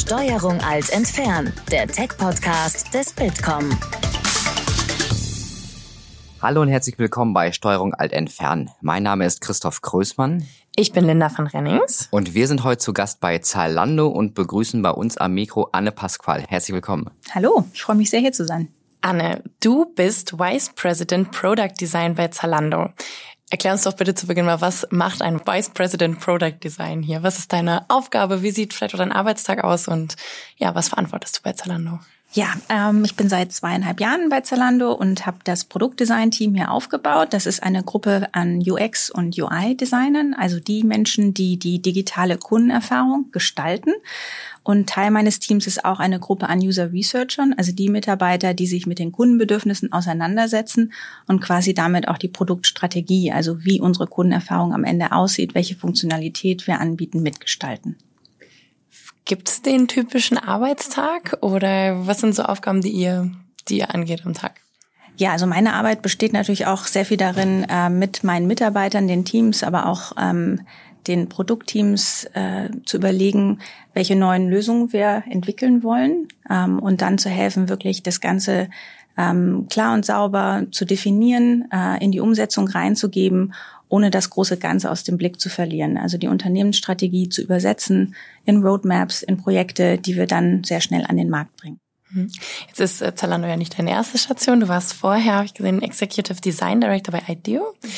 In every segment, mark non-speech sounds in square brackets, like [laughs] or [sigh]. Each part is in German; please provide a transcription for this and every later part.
Steuerung alt entfernen, der Tech-Podcast des Bitkom. Hallo und herzlich willkommen bei Steuerung alt entfernen. Mein Name ist Christoph Größmann. Ich bin Linda von Rennings. Und wir sind heute zu Gast bei Zalando und begrüßen bei uns am Mikro Anne Pasqual. Herzlich willkommen. Hallo, ich freue mich sehr hier zu sein. Anne, du bist Vice President Product Design bei Zalando. Erklär uns doch bitte zu Beginn mal, was macht ein Vice President Product Design hier? Was ist deine Aufgabe? Wie sieht vielleicht auch dein Arbeitstag aus? Und ja, was verantwortest du bei Zalando? Ja, ähm, ich bin seit zweieinhalb Jahren bei Zalando und habe das Produktdesign-Team hier aufgebaut. Das ist eine Gruppe an UX- und UI-Designern, also die Menschen, die die digitale Kundenerfahrung gestalten. Und Teil meines Teams ist auch eine Gruppe an User Researchern, also die Mitarbeiter, die sich mit den Kundenbedürfnissen auseinandersetzen und quasi damit auch die Produktstrategie, also wie unsere Kundenerfahrung am Ende aussieht, welche Funktionalität wir anbieten, mitgestalten. Gibt es den typischen Arbeitstag oder was sind so Aufgaben, die ihr, die ihr angeht am Tag? Ja, also meine Arbeit besteht natürlich auch sehr viel darin, äh, mit meinen Mitarbeitern, den Teams, aber auch ähm, den Produktteams äh, zu überlegen, welche neuen Lösungen wir entwickeln wollen ähm, und dann zu helfen, wirklich das Ganze ähm, klar und sauber zu definieren, äh, in die Umsetzung reinzugeben ohne das große Ganze aus dem Blick zu verlieren. Also die Unternehmensstrategie zu übersetzen in Roadmaps, in Projekte, die wir dann sehr schnell an den Markt bringen. Mhm. Jetzt ist äh, Zalando ja nicht deine erste Station. Du warst vorher, habe ich gesehen, Executive Design Director bei IDEO. Mhm.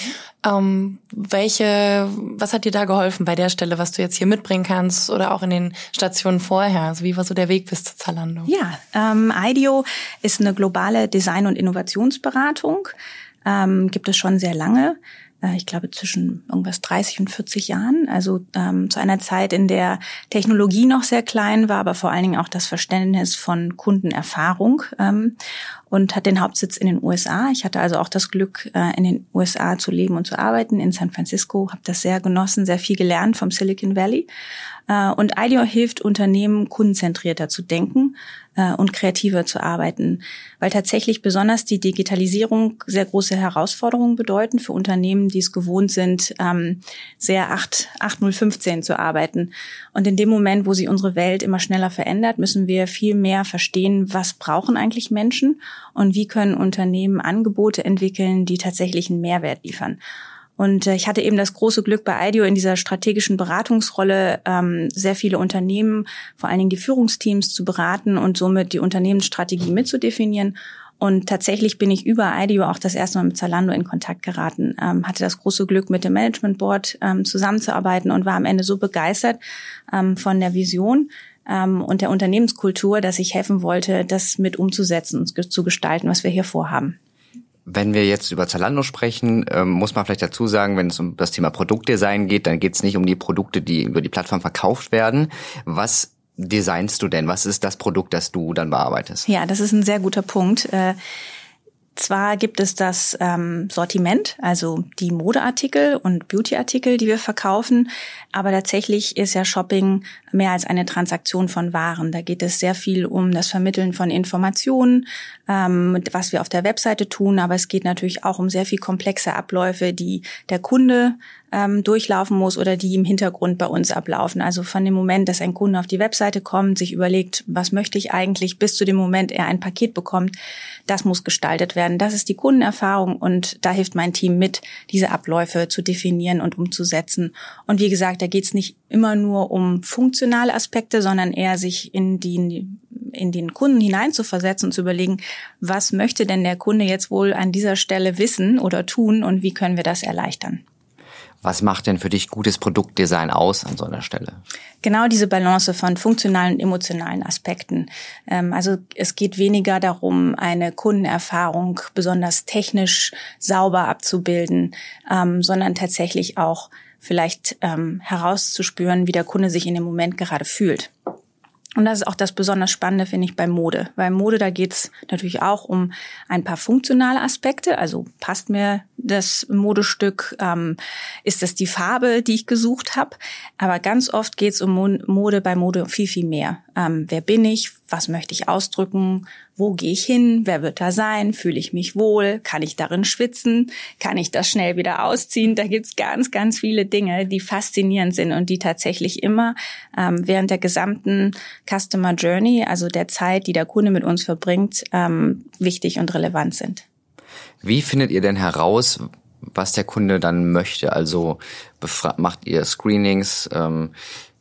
Ähm, welche, was hat dir da geholfen bei der Stelle, was du jetzt hier mitbringen kannst oder auch in den Stationen vorher? Also wie war so der Weg bis zu Zalando? Ja, ähm, IDEO ist eine globale Design- und Innovationsberatung. Ähm, gibt es schon sehr lange. Äh, ich glaube, zwischen irgendwas 30 und 40 Jahren. Also ähm, zu einer Zeit, in der Technologie noch sehr klein war, aber vor allen Dingen auch das Verständnis von Kundenerfahrung ähm, und hat den Hauptsitz in den USA. Ich hatte also auch das Glück, äh, in den USA zu leben und zu arbeiten, in San Francisco, habe das sehr genossen, sehr viel gelernt vom Silicon Valley. Äh, und IDEO hilft Unternehmen, kundenzentrierter zu denken äh, und kreativer zu arbeiten, weil tatsächlich besonders die Digitalisierung sehr große Herausforderungen bedeuten für Unternehmen, die es gewohnt sind, ähm, sehr 8, 8015 zu arbeiten. Und in dem Moment, wo sich unsere Welt immer schneller verändert, müssen wir viel mehr verstehen, was brauchen eigentlich Menschen und wie können Unternehmen Angebote entwickeln, die tatsächlich einen Mehrwert liefern. Und äh, ich hatte eben das große Glück bei IDEO in dieser strategischen Beratungsrolle ähm, sehr viele Unternehmen, vor allen Dingen die Führungsteams zu beraten und somit die Unternehmensstrategie mitzudefinieren. Und tatsächlich bin ich über IDEO auch das erste Mal mit Zalando in Kontakt geraten, ähm, hatte das große Glück, mit dem Management Board ähm, zusammenzuarbeiten und war am Ende so begeistert ähm, von der Vision, ähm, und der Unternehmenskultur, dass ich helfen wollte, das mit umzusetzen und zu gestalten, was wir hier vorhaben. Wenn wir jetzt über Zalando sprechen, ähm, muss man vielleicht dazu sagen, wenn es um das Thema Produktdesign geht, dann geht es nicht um die Produkte, die über die Plattform verkauft werden. Was designst du denn? Was ist das Produkt, das du dann bearbeitest? Ja, das ist ein sehr guter Punkt. Äh, zwar gibt es das ähm, Sortiment, also die Modeartikel und Beautyartikel, die wir verkaufen, aber tatsächlich ist ja Shopping mehr als eine Transaktion von Waren. Da geht es sehr viel um das Vermitteln von Informationen, ähm, was wir auf der Webseite tun, aber es geht natürlich auch um sehr viel komplexe Abläufe, die der Kunde ähm, durchlaufen muss oder die im Hintergrund bei uns ablaufen. Also von dem Moment, dass ein Kunde auf die Webseite kommt, sich überlegt, was möchte ich eigentlich, bis zu dem Moment, er ein Paket bekommt, das muss gestaltet werden. Das ist die Kundenerfahrung und da hilft mein Team mit, diese Abläufe zu definieren und umzusetzen. Und wie gesagt, da geht es nicht immer nur um funktionale Aspekte, sondern eher sich in die in den Kunden hineinzuversetzen und zu überlegen, was möchte denn der Kunde jetzt wohl an dieser Stelle wissen oder tun und wie können wir das erleichtern. Was macht denn für dich gutes Produktdesign aus an so einer Stelle? Genau diese Balance von funktionalen und emotionalen Aspekten. Ähm, also es geht weniger darum, eine Kundenerfahrung besonders technisch sauber abzubilden, ähm, sondern tatsächlich auch vielleicht ähm, herauszuspüren, wie der Kunde sich in dem Moment gerade fühlt. Und das ist auch das besonders Spannende, finde ich, bei Mode. Weil Mode, da geht's natürlich auch um ein paar funktionale Aspekte. Also passt mir das Modestück, ähm, ist das die Farbe, die ich gesucht habe. Aber ganz oft geht's um Mode bei Mode viel, viel mehr. Ähm, wer bin ich? Was möchte ich ausdrücken, wo gehe ich hin, wer wird da sein, fühle ich mich wohl, kann ich darin schwitzen, kann ich das schnell wieder ausziehen. Da gibt's ganz, ganz viele Dinge, die faszinierend sind und die tatsächlich immer ähm, während der gesamten Customer Journey, also der Zeit, die der Kunde mit uns verbringt, ähm, wichtig und relevant sind. Wie findet ihr denn heraus, was der Kunde dann möchte? Also macht ihr Screenings? Ähm,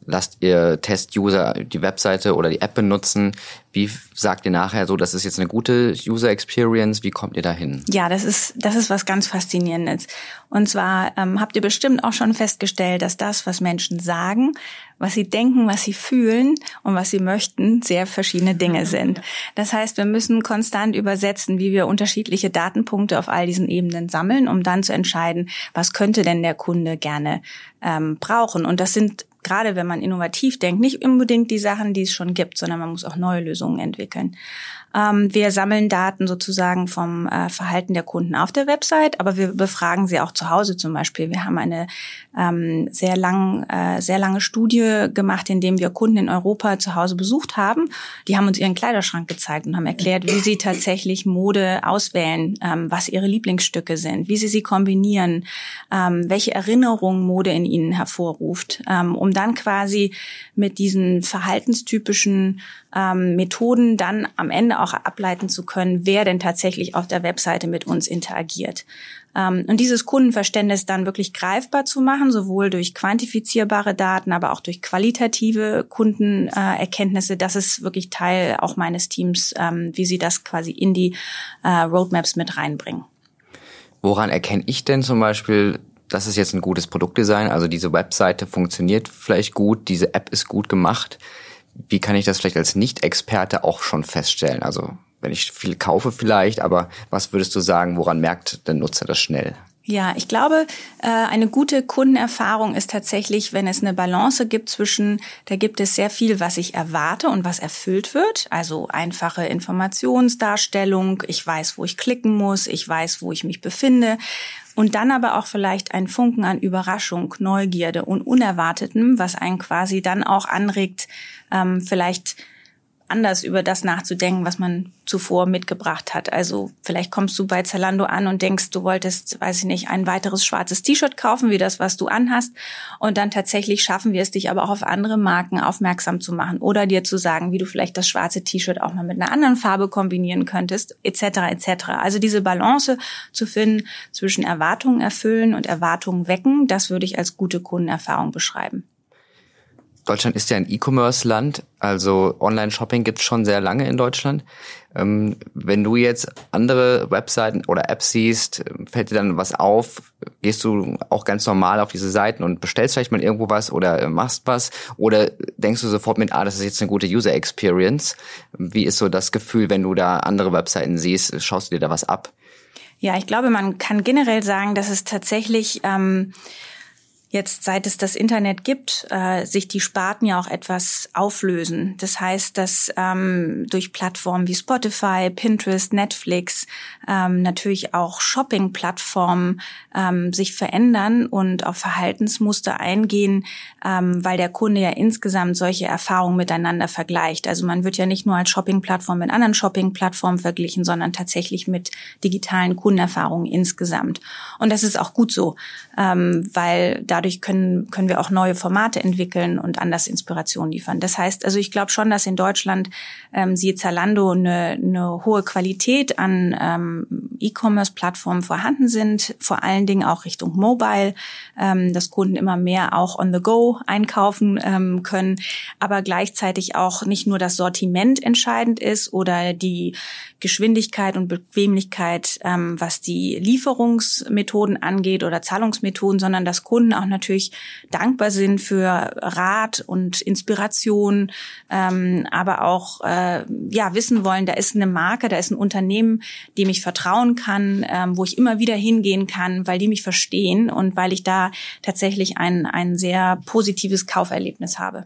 lasst ihr Test-User die Webseite oder die App benutzen? Wie sagt ihr nachher so, das ist jetzt eine gute User Experience? Wie kommt ihr dahin? Ja, das ist das ist was ganz faszinierendes. Und zwar ähm, habt ihr bestimmt auch schon festgestellt, dass das, was Menschen sagen, was sie denken, was sie fühlen und was sie möchten, sehr verschiedene Dinge [laughs] sind. Das heißt, wir müssen konstant übersetzen, wie wir unterschiedliche Datenpunkte auf all diesen Ebenen sammeln, um dann zu entscheiden, was könnte denn der Kunde gerne ähm, brauchen. Und das sind gerade wenn man innovativ denkt, nicht unbedingt die Sachen, die es schon gibt, sondern man muss auch neue Lösungen entwickeln. Ähm, wir sammeln Daten sozusagen vom äh, Verhalten der Kunden auf der Website, aber wir befragen sie auch zu Hause zum Beispiel. Wir haben eine ähm, sehr, lang, äh, sehr lange Studie gemacht, in dem wir Kunden in Europa zu Hause besucht haben. Die haben uns ihren Kleiderschrank gezeigt und haben erklärt, wie sie tatsächlich Mode auswählen, ähm, was ihre Lieblingsstücke sind, wie sie sie kombinieren, ähm, welche Erinnerungen Mode in ihnen hervorruft, ähm, um dann quasi mit diesen verhaltenstypischen ähm, Methoden dann am Ende auch ableiten zu können, wer denn tatsächlich auf der Webseite mit uns interagiert. Ähm, und dieses Kundenverständnis dann wirklich greifbar zu machen, sowohl durch quantifizierbare Daten, aber auch durch qualitative Kundenerkenntnisse, das ist wirklich Teil auch meines Teams, ähm, wie sie das quasi in die äh, Roadmaps mit reinbringen. Woran erkenne ich denn zum Beispiel, das ist jetzt ein gutes Produktdesign, also diese Webseite funktioniert vielleicht gut, diese App ist gut gemacht. Wie kann ich das vielleicht als Nicht-Experte auch schon feststellen? Also wenn ich viel kaufe vielleicht, aber was würdest du sagen, woran merkt der Nutzer das schnell? Ja, ich glaube, äh, eine gute Kundenerfahrung ist tatsächlich, wenn es eine Balance gibt zwischen, da gibt es sehr viel, was ich erwarte und was erfüllt wird. Also einfache Informationsdarstellung, ich weiß, wo ich klicken muss, ich weiß, wo ich mich befinde. Und dann aber auch vielleicht ein Funken an Überraschung, Neugierde und Unerwartetem, was einen quasi dann auch anregt, ähm, vielleicht anders über das nachzudenken, was man zuvor mitgebracht hat. Also vielleicht kommst du bei Zalando an und denkst, du wolltest, weiß ich nicht, ein weiteres schwarzes T-Shirt kaufen, wie das, was du anhast. Und dann tatsächlich schaffen wir es, dich aber auch auf andere Marken aufmerksam zu machen oder dir zu sagen, wie du vielleicht das schwarze T-Shirt auch mal mit einer anderen Farbe kombinieren könntest, etc. etc. Also diese Balance zu finden zwischen Erwartungen erfüllen und Erwartungen wecken, das würde ich als gute Kundenerfahrung beschreiben. Deutschland ist ja ein E-Commerce-Land, also Online-Shopping gibt's schon sehr lange in Deutschland. Ähm, wenn du jetzt andere Webseiten oder Apps siehst, fällt dir dann was auf? Gehst du auch ganz normal auf diese Seiten und bestellst vielleicht mal irgendwo was oder machst was? Oder denkst du sofort mit, ah, das ist jetzt eine gute User Experience? Wie ist so das Gefühl, wenn du da andere Webseiten siehst? Schaust du dir da was ab? Ja, ich glaube, man kann generell sagen, dass es tatsächlich ähm, jetzt, seit es das Internet gibt, äh, sich die Sparten ja auch etwas auflösen. Das heißt, dass ähm, durch Plattformen wie Spotify, Pinterest, Netflix, ähm, natürlich auch Shopping-Plattformen ähm, sich verändern und auf Verhaltensmuster eingehen, ähm, weil der Kunde ja insgesamt solche Erfahrungen miteinander vergleicht. Also man wird ja nicht nur als Shopping-Plattform mit anderen Shopping-Plattformen verglichen, sondern tatsächlich mit digitalen Kundenerfahrungen insgesamt. Und das ist auch gut so, ähm, weil da dadurch können, können wir auch neue Formate entwickeln und anders Inspiration liefern. Das heißt, also ich glaube schon, dass in Deutschland ähm, siehe Zalando eine, eine hohe Qualität an ähm, E-Commerce-Plattformen vorhanden sind, vor allen Dingen auch Richtung Mobile, ähm, dass Kunden immer mehr auch on the go einkaufen ähm, können, aber gleichzeitig auch nicht nur das Sortiment entscheidend ist oder die Geschwindigkeit und Bequemlichkeit, ähm, was die Lieferungsmethoden angeht oder Zahlungsmethoden, sondern dass Kunden auch natürlich dankbar sind für Rat und Inspiration, ähm, aber auch äh, ja wissen wollen, da ist eine Marke, da ist ein Unternehmen, dem ich vertrauen kann, ähm, wo ich immer wieder hingehen kann, weil die mich verstehen und weil ich da tatsächlich ein, ein sehr positives Kauferlebnis habe.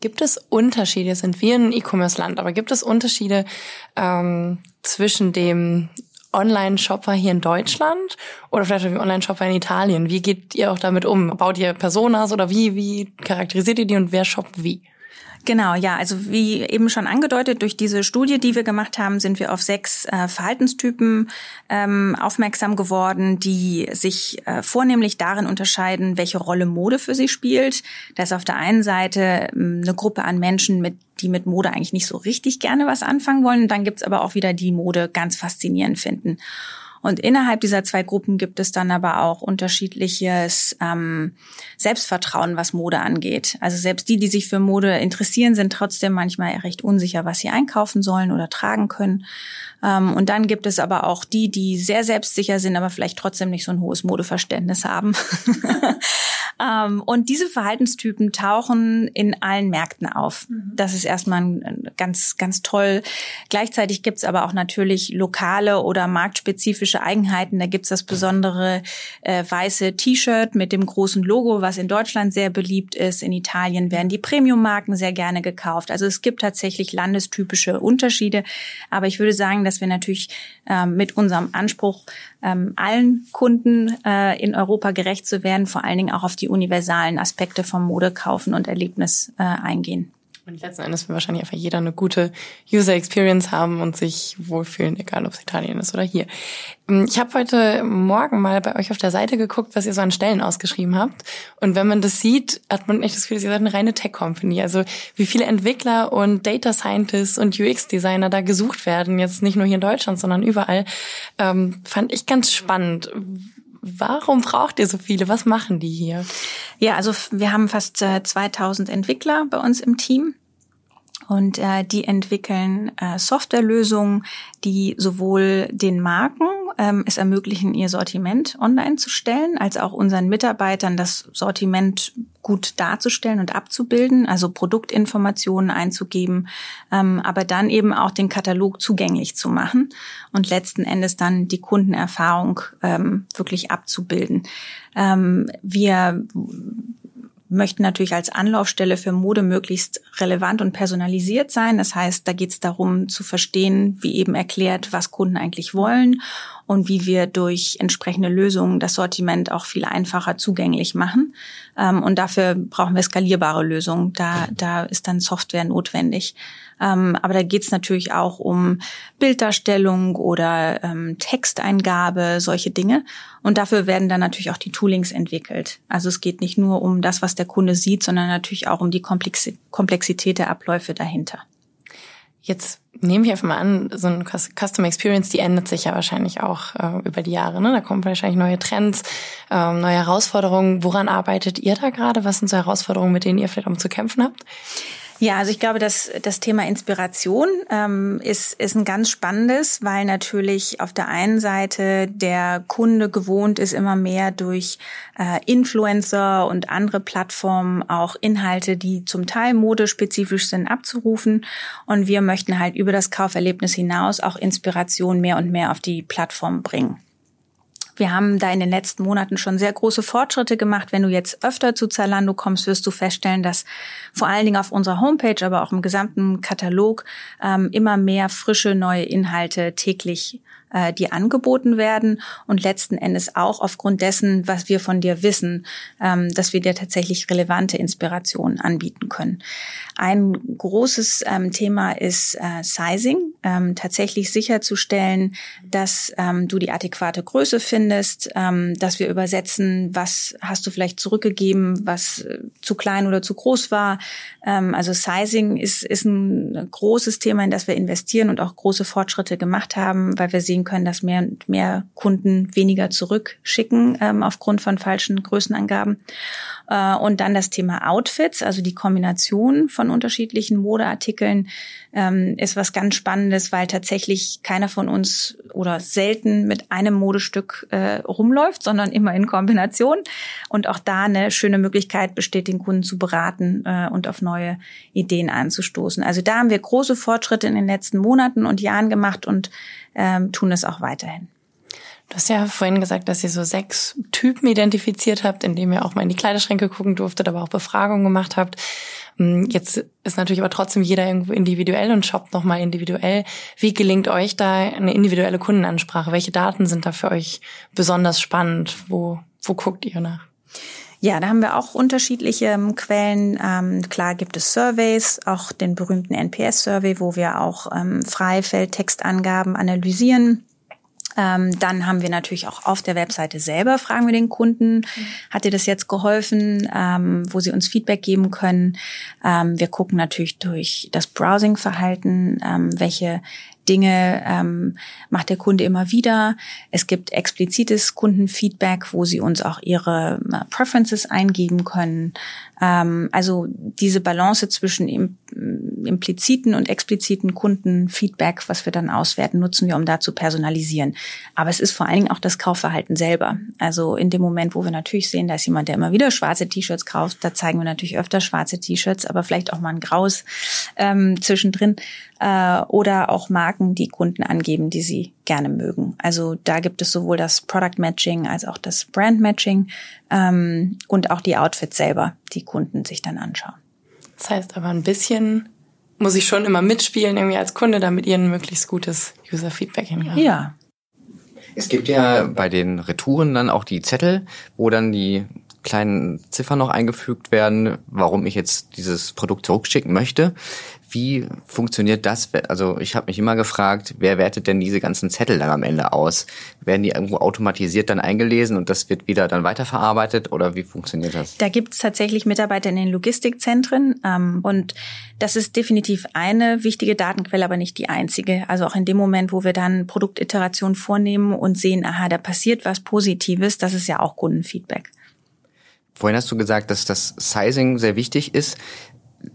Gibt es Unterschiede? Sind wir ein E-Commerce-Land, aber gibt es Unterschiede ähm, zwischen dem Online-Shopper hier in Deutschland oder vielleicht dem Online-Shopper in Italien? Wie geht ihr auch damit um? Baut ihr Personas oder wie, wie charakterisiert ihr die und wer shoppt wie? Genau, ja. Also wie eben schon angedeutet, durch diese Studie, die wir gemacht haben, sind wir auf sechs äh, Verhaltenstypen ähm, aufmerksam geworden, die sich äh, vornehmlich darin unterscheiden, welche Rolle Mode für sie spielt. Da ist auf der einen Seite ähm, eine Gruppe an Menschen, mit, die mit Mode eigentlich nicht so richtig gerne was anfangen wollen. dann gibt's aber auch wieder die Mode ganz faszinierend finden. Und innerhalb dieser zwei Gruppen gibt es dann aber auch unterschiedliches ähm, Selbstvertrauen, was Mode angeht. Also selbst die, die sich für Mode interessieren, sind trotzdem manchmal recht unsicher, was sie einkaufen sollen oder tragen können. Ähm, und dann gibt es aber auch die, die sehr selbstsicher sind, aber vielleicht trotzdem nicht so ein hohes Modeverständnis haben. [laughs] Ähm, und diese Verhaltenstypen tauchen in allen Märkten auf. Mhm. Das ist erstmal ganz, ganz toll. Gleichzeitig gibt es aber auch natürlich lokale oder marktspezifische Eigenheiten. Da gibt es das besondere äh, weiße T-Shirt mit dem großen Logo, was in Deutschland sehr beliebt ist. In Italien werden die Premium-Marken sehr gerne gekauft. Also es gibt tatsächlich landestypische Unterschiede. Aber ich würde sagen, dass wir natürlich äh, mit unserem Anspruch, ähm, allen Kunden äh, in Europa gerecht zu werden, vor allen Dingen auch auf die universalen Aspekte vom Modekaufen und Erlebnis äh, eingehen. Und letzten Endes will wahrscheinlich einfach jeder eine gute User Experience haben und sich wohlfühlen, egal ob es Italien ist oder hier. Ähm, ich habe heute Morgen mal bei euch auf der Seite geguckt, was ihr so an Stellen ausgeschrieben habt. Und wenn man das sieht, hat man echt das Gefühl, ihr seid eine reine Tech-Company. Also wie viele Entwickler und Data Scientists und UX-Designer da gesucht werden, jetzt nicht nur hier in Deutschland, sondern überall, ähm, fand ich ganz spannend. Warum braucht ihr so viele? Was machen die hier? Ja, also wir haben fast 2000 äh, Entwickler bei uns im Team. Und äh, die entwickeln äh, Softwarelösungen, die sowohl den Marken ähm, es ermöglichen, ihr Sortiment online zu stellen, als auch unseren Mitarbeitern das Sortiment gut darzustellen und abzubilden, also Produktinformationen einzugeben, ähm, aber dann eben auch den Katalog zugänglich zu machen und letzten Endes dann die Kundenerfahrung ähm, wirklich abzubilden. Ähm, wir möchten natürlich als Anlaufstelle für Mode möglichst relevant und personalisiert sein. Das heißt, da geht es darum zu verstehen, wie eben erklärt, was Kunden eigentlich wollen und wie wir durch entsprechende Lösungen das Sortiment auch viel einfacher zugänglich machen. Ähm, und dafür brauchen wir skalierbare Lösungen. Da, da ist dann Software notwendig. Ähm, aber da geht es natürlich auch um Bilddarstellung oder ähm, Texteingabe, solche Dinge. Und dafür werden dann natürlich auch die Toolings entwickelt. Also es geht nicht nur um das, was der Kunde sieht, sondern natürlich auch um die Komplexität der Abläufe dahinter. Jetzt nehme ich einfach mal an, so ein Custom Experience, die ändert sich ja wahrscheinlich auch äh, über die Jahre. Ne? Da kommen wahrscheinlich neue Trends, ähm, neue Herausforderungen. Woran arbeitet ihr da gerade? Was sind so Herausforderungen, mit denen ihr vielleicht auch zu kämpfen habt? Ja, also ich glaube, dass das Thema Inspiration ähm, ist, ist ein ganz spannendes, weil natürlich auf der einen Seite der Kunde gewohnt ist, immer mehr durch äh, Influencer und andere Plattformen auch Inhalte, die zum Teil modespezifisch sind, abzurufen. Und wir möchten halt über das Kauferlebnis hinaus auch Inspiration mehr und mehr auf die Plattform bringen. Wir haben da in den letzten Monaten schon sehr große Fortschritte gemacht. Wenn du jetzt öfter zu Zalando kommst, wirst du feststellen, dass vor allen Dingen auf unserer Homepage, aber auch im gesamten Katalog ähm, immer mehr frische neue Inhalte täglich äh, die angeboten werden und letzten Endes auch aufgrund dessen, was wir von dir wissen, ähm, dass wir dir tatsächlich relevante Inspirationen anbieten können. Ein großes ähm, Thema ist äh, Sizing, ähm, tatsächlich sicherzustellen, dass ähm, du die adäquate Größe findest, ähm, dass wir übersetzen, was hast du vielleicht zurückgegeben, was äh, zu klein oder zu groß war. Ähm, also Sizing ist, ist ein großes Thema, in das wir investieren und auch große Fortschritte gemacht haben, weil wir sehen sehen können, dass mehr und mehr Kunden weniger zurückschicken ähm, aufgrund von falschen Größenangaben. Äh, und dann das Thema Outfits, also die Kombination von unterschiedlichen Modeartikeln ähm, ist was ganz Spannendes, weil tatsächlich keiner von uns oder selten mit einem Modestück äh, rumläuft, sondern immer in Kombination. Und auch da eine schöne Möglichkeit besteht, den Kunden zu beraten äh, und auf neue Ideen anzustoßen. Also da haben wir große Fortschritte in den letzten Monaten und Jahren gemacht und ähm, tun es auch weiterhin. Du hast ja vorhin gesagt, dass ihr so sechs Typen identifiziert habt, indem ihr auch mal in die Kleiderschränke gucken durftet, aber auch Befragungen gemacht habt. Hm, jetzt ist natürlich aber trotzdem jeder irgendwo individuell und shoppt nochmal individuell. Wie gelingt euch da eine individuelle Kundenansprache? Welche Daten sind da für euch besonders spannend? Wo, wo guckt ihr nach? Ja, da haben wir auch unterschiedliche ähm, Quellen. Ähm, klar gibt es Surveys, auch den berühmten NPS-Survey, wo wir auch ähm, Freifeldtextangaben analysieren. Ähm, dann haben wir natürlich auch auf der Webseite selber, fragen wir den Kunden, hat dir das jetzt geholfen, ähm, wo sie uns Feedback geben können. Ähm, wir gucken natürlich durch das Browsing-Verhalten, ähm, welche Dinge ähm, macht der Kunde immer wieder. Es gibt explizites Kundenfeedback, wo sie uns auch ihre äh, Preferences eingeben können. Ähm, also diese Balance zwischen im, impliziten und expliziten Kundenfeedback, was wir dann auswerten, nutzen wir, um da zu personalisieren. Aber es ist vor allen Dingen auch das Kaufverhalten selber. Also in dem Moment, wo wir natürlich sehen, da ist jemand, der immer wieder schwarze T-Shirts kauft, da zeigen wir natürlich öfter schwarze T-Shirts, aber vielleicht auch mal ein graues ähm, zwischendrin äh, oder auch Marken, die Kunden angeben, die sie gerne mögen. Also da gibt es sowohl das Product Matching als auch das Brand Matching ähm, und auch die Outfits selber, die Kunden sich dann anschauen. Das heißt aber ein bisschen muss ich schon immer mitspielen irgendwie als Kunde, damit ihr ein möglichst gutes User Feedback hinkriegt. Ja. Es gibt ja bei den Retouren dann auch die Zettel, wo dann die kleinen Ziffern noch eingefügt werden, warum ich jetzt dieses Produkt zurückschicken möchte. Wie funktioniert das? Also ich habe mich immer gefragt, wer wertet denn diese ganzen Zettel dann am Ende aus? Werden die irgendwo automatisiert dann eingelesen und das wird wieder dann weiterverarbeitet oder wie funktioniert das? Da gibt es tatsächlich Mitarbeiter in den Logistikzentren ähm, und das ist definitiv eine wichtige Datenquelle, aber nicht die einzige. Also auch in dem Moment, wo wir dann Produktiterationen vornehmen und sehen, aha, da passiert was Positives, das ist ja auch Kundenfeedback. Vorhin hast du gesagt, dass das Sizing sehr wichtig ist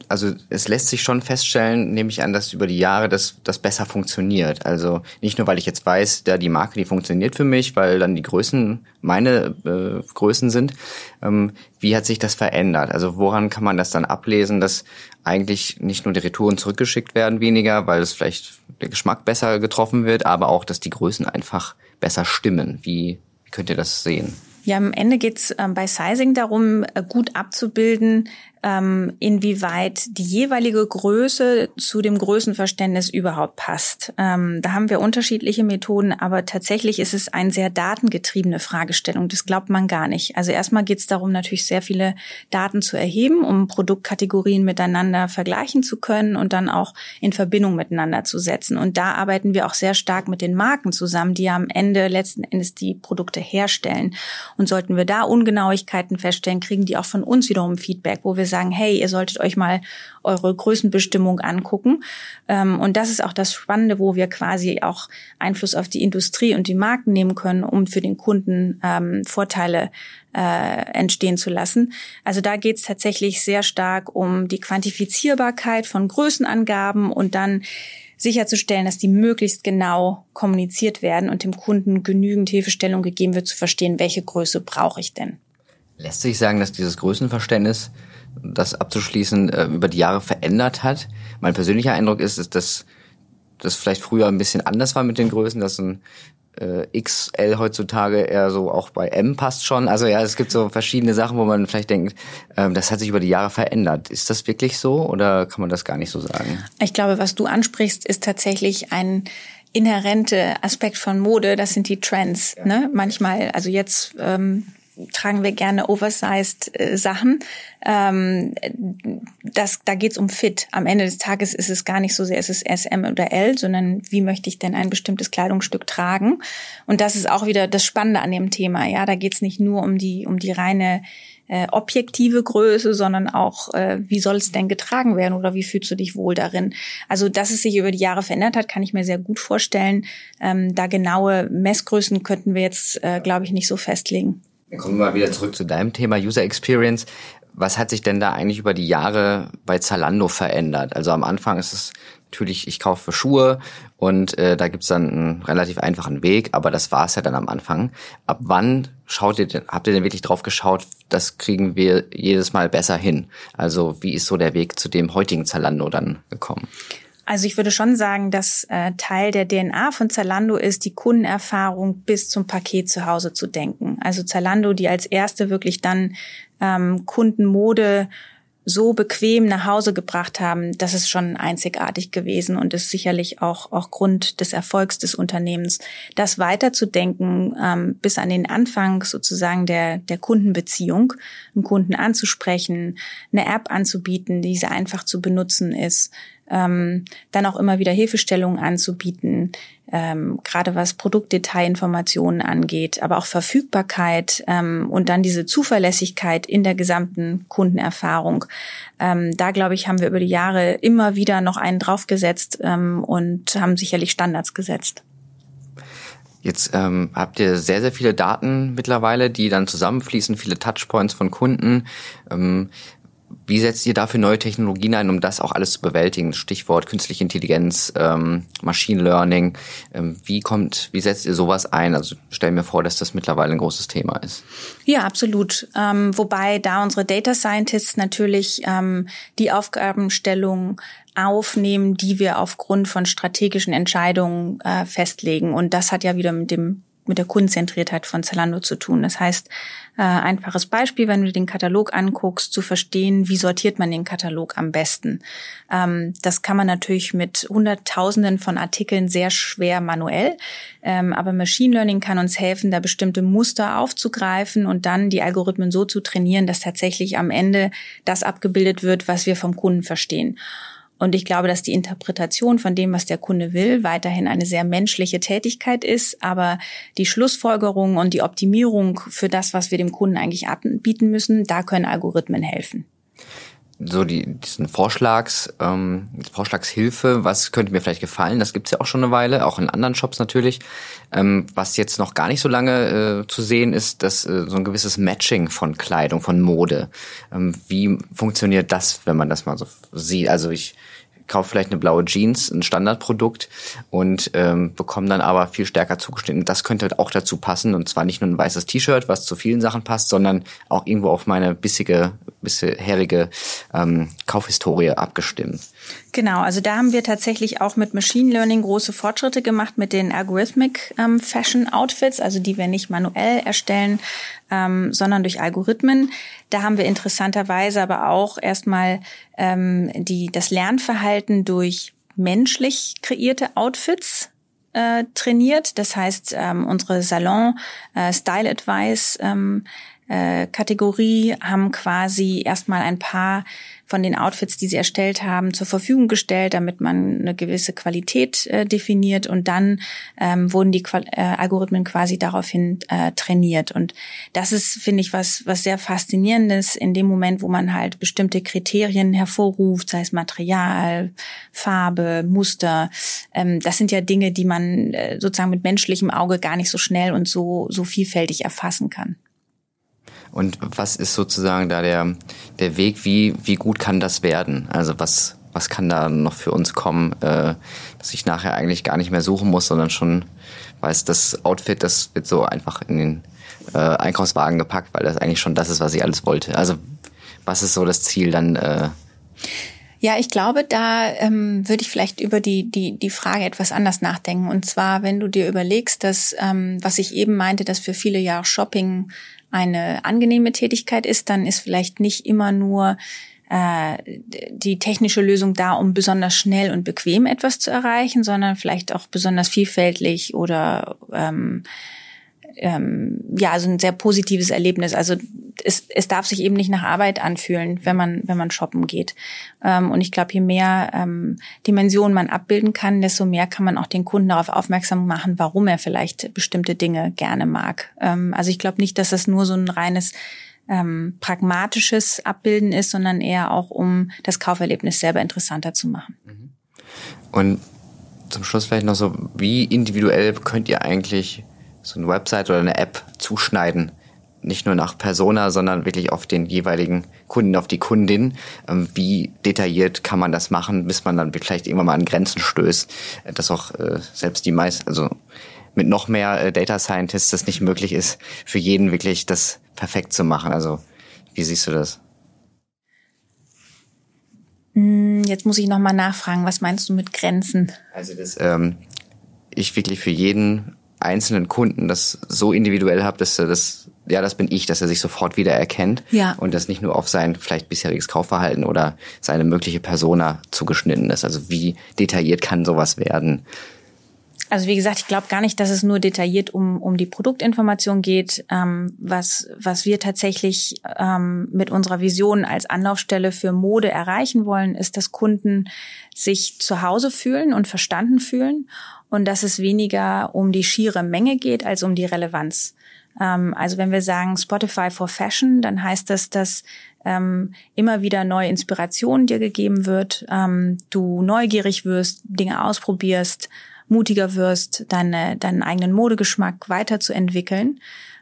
also es lässt sich schon feststellen, nehme ich an, dass über die Jahre das, das besser funktioniert. Also nicht nur, weil ich jetzt weiß, da die Marke, die funktioniert für mich, weil dann die Größen meine äh, Größen sind. Ähm, wie hat sich das verändert? Also woran kann man das dann ablesen, dass eigentlich nicht nur die Retouren zurückgeschickt werden weniger, weil es vielleicht der Geschmack besser getroffen wird, aber auch, dass die Größen einfach besser stimmen. Wie, wie könnt ihr das sehen? Ja, am Ende geht's ähm, bei Sizing darum, äh, gut abzubilden, ähm, inwieweit die jeweilige Größe zu dem Größenverständnis überhaupt passt. Ähm, da haben wir unterschiedliche Methoden, aber tatsächlich ist es eine sehr datengetriebene Fragestellung. Das glaubt man gar nicht. Also erstmal geht es darum, natürlich sehr viele Daten zu erheben, um Produktkategorien miteinander vergleichen zu können und dann auch in Verbindung miteinander zu setzen. Und da arbeiten wir auch sehr stark mit den Marken zusammen, die am Ende letzten Endes die Produkte herstellen. Und sollten wir da Ungenauigkeiten feststellen, kriegen die auch von uns wiederum Feedback, wo wir sagen, hey, ihr solltet euch mal eure Größenbestimmung angucken. Ähm, und das ist auch das Spannende, wo wir quasi auch Einfluss auf die Industrie und die Marken nehmen können, um für den Kunden ähm, Vorteile äh, entstehen zu lassen. Also da geht es tatsächlich sehr stark um die Quantifizierbarkeit von Größenangaben und dann sicherzustellen, dass die möglichst genau kommuniziert werden und dem Kunden genügend Hilfestellung gegeben wird, zu verstehen, welche Größe brauche ich denn. Lässt sich sagen, dass dieses Größenverständnis das abzuschließen, äh, über die Jahre verändert hat. Mein persönlicher Eindruck ist, ist dass das vielleicht früher ein bisschen anders war mit den Größen, dass ein äh, XL heutzutage eher so auch bei M passt schon. Also ja, es gibt so verschiedene Sachen, wo man vielleicht denkt, ähm, das hat sich über die Jahre verändert. Ist das wirklich so oder kann man das gar nicht so sagen? Ich glaube, was du ansprichst, ist tatsächlich ein inhärente Aspekt von Mode. Das sind die Trends. Ja. Ne? Manchmal, also jetzt ähm, tragen wir gerne oversized äh, Sachen. Ähm, das, da geht's um Fit. Am Ende des Tages ist es gar nicht so sehr, es ist SM oder L, sondern wie möchte ich denn ein bestimmtes Kleidungsstück tragen? Und das ist auch wieder das Spannende an dem Thema. Ja, da geht's nicht nur um die um die reine äh, objektive Größe, sondern auch, äh, wie soll es denn getragen werden oder wie fühlst du dich wohl darin? Also, dass es sich über die Jahre verändert hat, kann ich mir sehr gut vorstellen. Ähm, da genaue Messgrößen könnten wir jetzt, äh, glaube ich, nicht so festlegen. Dann kommen wir mal wieder zurück zu deinem Thema User Experience. Was hat sich denn da eigentlich über die Jahre bei Zalando verändert? Also am Anfang ist es natürlich, ich kaufe Schuhe und äh, da gibt's dann einen relativ einfachen Weg, aber das war's ja dann am Anfang. Ab wann schaut ihr denn, habt ihr denn wirklich drauf geschaut, das kriegen wir jedes Mal besser hin? Also wie ist so der Weg zu dem heutigen Zalando dann gekommen? Also ich würde schon sagen, dass äh, Teil der DNA von Zalando ist, die Kundenerfahrung bis zum Paket zu Hause zu denken. Also Zalando, die als erste wirklich dann ähm, Kundenmode so bequem nach Hause gebracht haben, das ist schon einzigartig gewesen und ist sicherlich auch, auch Grund des Erfolgs des Unternehmens, das weiterzudenken ähm, bis an den Anfang sozusagen der, der Kundenbeziehung, einen Kunden anzusprechen, eine App anzubieten, die sehr einfach zu benutzen ist, ähm, dann auch immer wieder Hilfestellungen anzubieten, ähm, gerade was Produktdetailinformationen angeht, aber auch Verfügbarkeit ähm, und dann diese Zuverlässigkeit in der gesamten Kundenerfahrung. Ähm, da glaube ich, haben wir über die Jahre immer wieder noch einen draufgesetzt ähm, und haben sicherlich Standards gesetzt. Jetzt ähm, habt ihr sehr, sehr viele Daten mittlerweile, die dann zusammenfließen, viele Touchpoints von Kunden. Ähm, wie setzt ihr dafür neue Technologien ein, um das auch alles zu bewältigen? Stichwort künstliche Intelligenz, ähm, Machine Learning. Ähm, wie kommt, wie setzt ihr sowas ein? Also stell mir vor, dass das mittlerweile ein großes Thema ist. Ja, absolut. Ähm, wobei da unsere Data Scientists natürlich ähm, die Aufgabenstellung aufnehmen, die wir aufgrund von strategischen Entscheidungen äh, festlegen. Und das hat ja wieder mit dem mit der Kundenzentriertheit von Zalando zu tun. Das heißt, äh, einfaches Beispiel, wenn du den Katalog anguckst, zu verstehen, wie sortiert man den Katalog am besten. Ähm, das kann man natürlich mit Hunderttausenden von Artikeln sehr schwer manuell, ähm, aber Machine Learning kann uns helfen, da bestimmte Muster aufzugreifen und dann die Algorithmen so zu trainieren, dass tatsächlich am Ende das abgebildet wird, was wir vom Kunden verstehen. Und ich glaube, dass die Interpretation von dem, was der Kunde will, weiterhin eine sehr menschliche Tätigkeit ist. Aber die Schlussfolgerung und die Optimierung für das, was wir dem Kunden eigentlich anbieten müssen, da können Algorithmen helfen. So die, diesen Vorschlags, ähm, Vorschlagshilfe, was könnte mir vielleicht gefallen? Das gibt's ja auch schon eine Weile, auch in anderen Shops natürlich. Ähm, was jetzt noch gar nicht so lange äh, zu sehen ist, dass äh, so ein gewisses Matching von Kleidung, von Mode. Ähm, wie funktioniert das, wenn man das mal so sieht? Also ich kaufe vielleicht eine blaue Jeans, ein Standardprodukt und ähm, bekomme dann aber viel stärker zugeschnitten. Das könnte auch dazu passen und zwar nicht nur ein weißes T-Shirt, was zu vielen Sachen passt, sondern auch irgendwo auf meine bissige, bisherige ähm, Kaufhistorie abgestimmt. Genau, also da haben wir tatsächlich auch mit Machine Learning große Fortschritte gemacht mit den Algorithmic ähm, Fashion Outfits, also die wir nicht manuell erstellen, ähm, sondern durch Algorithmen. Da haben wir interessanterweise aber auch erstmal ähm, die, das Lernverhalten durch menschlich kreierte Outfits äh, trainiert. Das heißt, ähm, unsere Salon äh, Style Advice ähm, äh, Kategorie haben quasi erstmal ein paar von den Outfits, die sie erstellt haben, zur Verfügung gestellt, damit man eine gewisse Qualität äh, definiert und dann ähm, wurden die Qual äh, Algorithmen quasi daraufhin äh, trainiert. Und das ist, finde ich, was, was sehr faszinierendes in dem Moment, wo man halt bestimmte Kriterien hervorruft, sei es Material, Farbe, Muster. Ähm, das sind ja Dinge, die man äh, sozusagen mit menschlichem Auge gar nicht so schnell und so, so vielfältig erfassen kann. Und was ist sozusagen da der, der Weg, wie, wie gut kann das werden? Also was, was kann da noch für uns kommen, äh, dass ich nachher eigentlich gar nicht mehr suchen muss, sondern schon weiß, das Outfit, das wird so einfach in den äh, Einkaufswagen gepackt, weil das eigentlich schon das ist, was ich alles wollte. Also was ist so das Ziel dann? Äh, ja, ich glaube, da ähm, würde ich vielleicht über die, die, die Frage etwas anders nachdenken. Und zwar, wenn du dir überlegst, dass, ähm, was ich eben meinte, dass für viele ja auch Shopping eine angenehme Tätigkeit ist, dann ist vielleicht nicht immer nur äh, die technische Lösung da, um besonders schnell und bequem etwas zu erreichen, sondern vielleicht auch besonders vielfältig oder ähm, ähm, ja, also ein sehr positives Erlebnis. Also es, es darf sich eben nicht nach Arbeit anfühlen, wenn man, wenn man shoppen geht. Ähm, und ich glaube, je mehr ähm, Dimensionen man abbilden kann, desto mehr kann man auch den Kunden darauf aufmerksam machen, warum er vielleicht bestimmte Dinge gerne mag. Ähm, also ich glaube nicht, dass das nur so ein reines ähm, pragmatisches Abbilden ist, sondern eher auch, um das Kauferlebnis selber interessanter zu machen. Mhm. Und zum Schluss vielleicht noch so, wie individuell könnt ihr eigentlich so eine Website oder eine App zuschneiden. Nicht nur nach Persona, sondern wirklich auf den jeweiligen Kunden, auf die Kundin. Ähm, wie detailliert kann man das machen, bis man dann vielleicht irgendwann mal an Grenzen stößt, äh, dass auch äh, selbst die meisten, also mit noch mehr äh, Data Scientists das nicht möglich ist, für jeden wirklich das perfekt zu machen. Also wie siehst du das? Hm, jetzt muss ich noch mal nachfragen, was meinst du mit Grenzen? Also das, ähm, ich wirklich für jeden einzelnen Kunden das so individuell habe, dass er das ja, das bin ich, dass er sich sofort wieder erkennt ja. und das nicht nur auf sein vielleicht bisheriges Kaufverhalten oder seine mögliche Persona zugeschnitten ist. Also wie detailliert kann sowas werden? Also wie gesagt, ich glaube gar nicht, dass es nur detailliert um, um die Produktinformation geht. Ähm, was, was wir tatsächlich ähm, mit unserer Vision als Anlaufstelle für Mode erreichen wollen, ist, dass Kunden sich zu Hause fühlen und verstanden fühlen und dass es weniger um die schiere Menge geht als um die Relevanz. Ähm, also wenn wir sagen Spotify for Fashion, dann heißt das, dass ähm, immer wieder neue Inspiration dir gegeben wird, ähm, du neugierig wirst, Dinge ausprobierst, mutiger wirst, deine, deinen eigenen Modegeschmack weiterzuentwickeln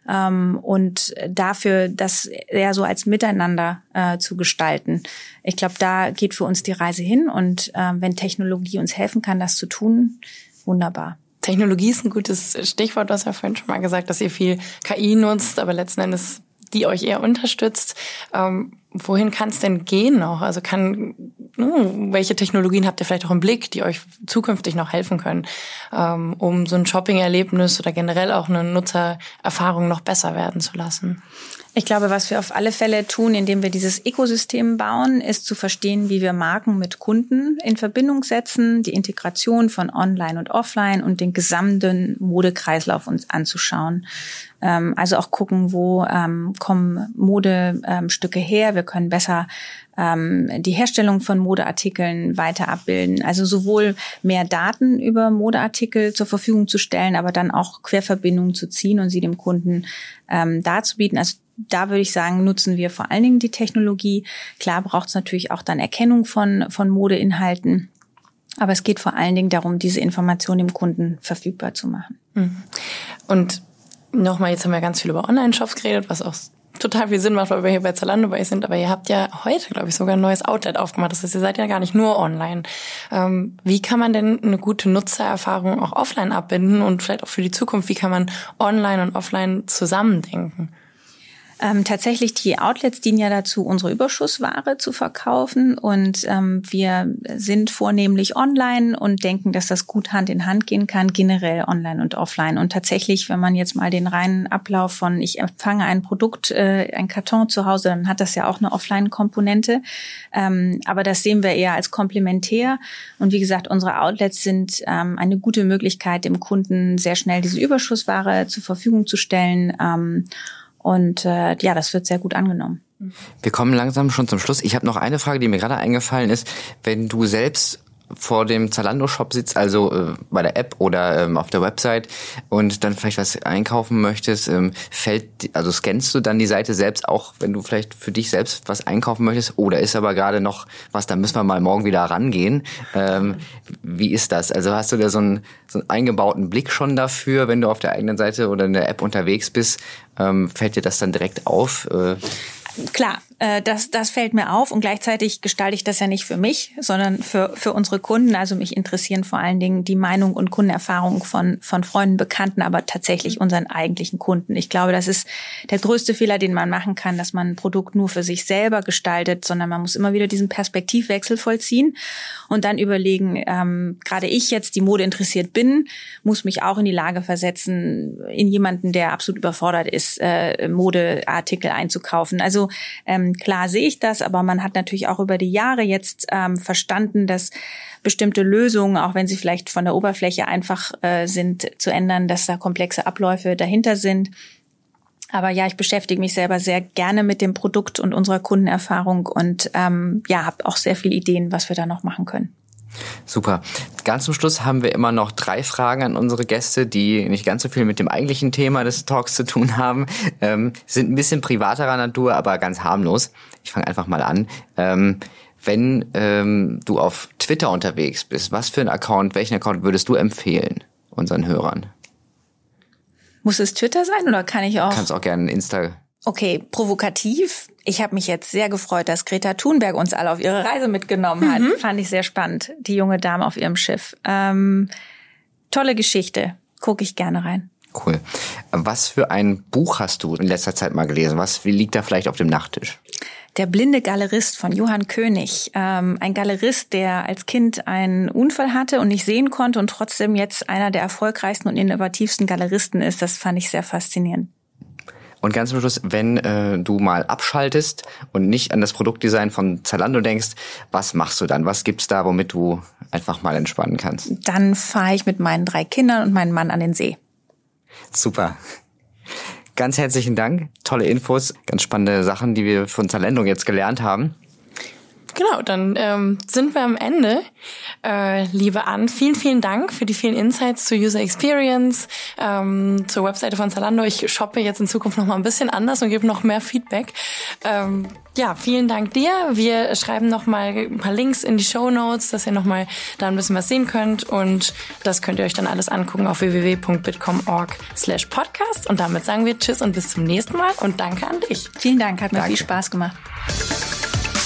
ähm, und dafür das eher so als Miteinander äh, zu gestalten. Ich glaube, da geht für uns die Reise hin und äh, wenn Technologie uns helfen kann, das zu tun, wunderbar. Technologie ist ein gutes Stichwort. Hast ja vorhin schon mal gesagt, dass ihr viel KI nutzt, aber letzten Endes die euch eher unterstützt. Ähm, wohin kann es denn gehen noch? Also kann, uh, welche Technologien habt ihr vielleicht auch im Blick, die euch zukünftig noch helfen können, ähm, um so ein Shopping-Erlebnis oder generell auch eine Nutzererfahrung noch besser werden zu lassen? Ich glaube, was wir auf alle Fälle tun, indem wir dieses Ökosystem bauen, ist zu verstehen, wie wir Marken mit Kunden in Verbindung setzen, die Integration von Online und Offline und den gesamten Modekreislauf uns anzuschauen. Ähm, also auch gucken, wo ähm, kommen Modestücke her. Wir können besser ähm, die Herstellung von Modeartikeln weiter abbilden. Also sowohl mehr Daten über Modeartikel zur Verfügung zu stellen, aber dann auch Querverbindungen zu ziehen und sie dem Kunden ähm, darzubieten. Also da würde ich sagen, nutzen wir vor allen Dingen die Technologie. Klar braucht es natürlich auch dann Erkennung von, von Modeinhalten. Aber es geht vor allen Dingen darum, diese Information dem Kunden verfügbar zu machen. Mhm. Und nochmal, jetzt haben wir ganz viel über Online-Shops geredet, was auch total viel Sinn macht, weil wir hier bei Zalando bei sind. Aber ihr habt ja heute, glaube ich, sogar ein neues Outlet aufgemacht. Das heißt, ihr seid ja gar nicht nur online. Ähm, wie kann man denn eine gute Nutzererfahrung auch offline abbinden und vielleicht auch für die Zukunft? Wie kann man online und offline zusammendenken? Ähm, tatsächlich, die Outlets dienen ja dazu, unsere Überschussware zu verkaufen. Und ähm, wir sind vornehmlich online und denken, dass das gut Hand in Hand gehen kann, generell online und offline. Und tatsächlich, wenn man jetzt mal den reinen Ablauf von, ich empfange ein Produkt, äh, ein Karton zu Hause, dann hat das ja auch eine Offline-Komponente. Ähm, aber das sehen wir eher als komplementär. Und wie gesagt, unsere Outlets sind ähm, eine gute Möglichkeit, dem Kunden sehr schnell diese Überschussware zur Verfügung zu stellen. Ähm, und äh, ja, das wird sehr gut angenommen. Wir kommen langsam schon zum Schluss. Ich habe noch eine Frage, die mir gerade eingefallen ist. Wenn du selbst vor dem Zalando-Shop sitzt, also äh, bei der App oder ähm, auf der Website und dann vielleicht was einkaufen möchtest, ähm, fällt, also scannst du dann die Seite selbst auch, wenn du vielleicht für dich selbst was einkaufen möchtest? Oder ist aber gerade noch was, da müssen wir mal morgen wieder rangehen. Ähm, wie ist das? Also hast du da so einen, so einen eingebauten Blick schon dafür, wenn du auf der eigenen Seite oder in der App unterwegs bist? Ähm, fällt dir das dann direkt auf? Äh, Klar, äh, das, das fällt mir auf und gleichzeitig gestalte ich das ja nicht für mich, sondern für, für unsere Kunden. Also mich interessieren vor allen Dingen die Meinung und Kundenerfahrung von, von Freunden, Bekannten, aber tatsächlich unseren eigentlichen Kunden. Ich glaube, das ist der größte Fehler, den man machen kann, dass man ein Produkt nur für sich selber gestaltet, sondern man muss immer wieder diesen Perspektivwechsel vollziehen und dann überlegen, ähm, gerade ich jetzt, die Mode interessiert bin, muss mich auch in die Lage versetzen, in jemanden, der absolut überfordert ist, äh, Modeartikel einzukaufen. Also ähm, klar sehe ich das, aber man hat natürlich auch über die Jahre jetzt ähm, verstanden, dass bestimmte Lösungen, auch wenn sie vielleicht von der Oberfläche einfach äh, sind, zu ändern, dass da komplexe Abläufe dahinter sind. Aber ja, ich beschäftige mich selber sehr gerne mit dem Produkt und unserer Kundenerfahrung und ähm, ja, habe auch sehr viele Ideen, was wir da noch machen können. Super. Ganz zum Schluss haben wir immer noch drei Fragen an unsere Gäste, die nicht ganz so viel mit dem eigentlichen Thema des Talks zu tun haben. Ähm, sind ein bisschen privaterer Natur, aber ganz harmlos. Ich fange einfach mal an. Ähm, wenn ähm, du auf Twitter unterwegs bist, was für ein Account, welchen Account würdest du empfehlen unseren Hörern? Muss es Twitter sein oder kann ich auch? Kannst auch gerne Insta Okay, provokativ. Ich habe mich jetzt sehr gefreut, dass Greta Thunberg uns alle auf ihre Reise mitgenommen hat. Mhm. Fand ich sehr spannend. Die junge Dame auf ihrem Schiff. Ähm, tolle Geschichte. Gucke ich gerne rein. Cool. Was für ein Buch hast du in letzter Zeit mal gelesen? Was wie liegt da vielleicht auf dem Nachttisch? Der blinde Galerist von Johann König. Ähm, ein Galerist, der als Kind einen Unfall hatte und nicht sehen konnte und trotzdem jetzt einer der erfolgreichsten und innovativsten Galeristen ist. Das fand ich sehr faszinierend. Und ganz zum Schluss, wenn äh, du mal abschaltest und nicht an das Produktdesign von Zalando denkst, was machst du dann? Was gibt's da, womit du einfach mal entspannen kannst? Dann fahre ich mit meinen drei Kindern und meinem Mann an den See. Super. Ganz herzlichen Dank. Tolle Infos, ganz spannende Sachen, die wir von Zalando jetzt gelernt haben. Genau, dann ähm, sind wir am Ende. Äh, liebe Ann, vielen, vielen Dank für die vielen Insights zur User Experience, ähm, zur Webseite von Zalando. Ich shoppe jetzt in Zukunft noch mal ein bisschen anders und gebe noch mehr Feedback. Ähm, ja, vielen Dank dir. Wir schreiben noch mal ein paar Links in die Show Notes, dass ihr noch mal da ein bisschen was sehen könnt und das könnt ihr euch dann alles angucken auf www.bitcom.org/podcast und damit sagen wir Tschüss und bis zum nächsten Mal und danke an dich. Vielen Dank, hat mir danke. viel Spaß gemacht.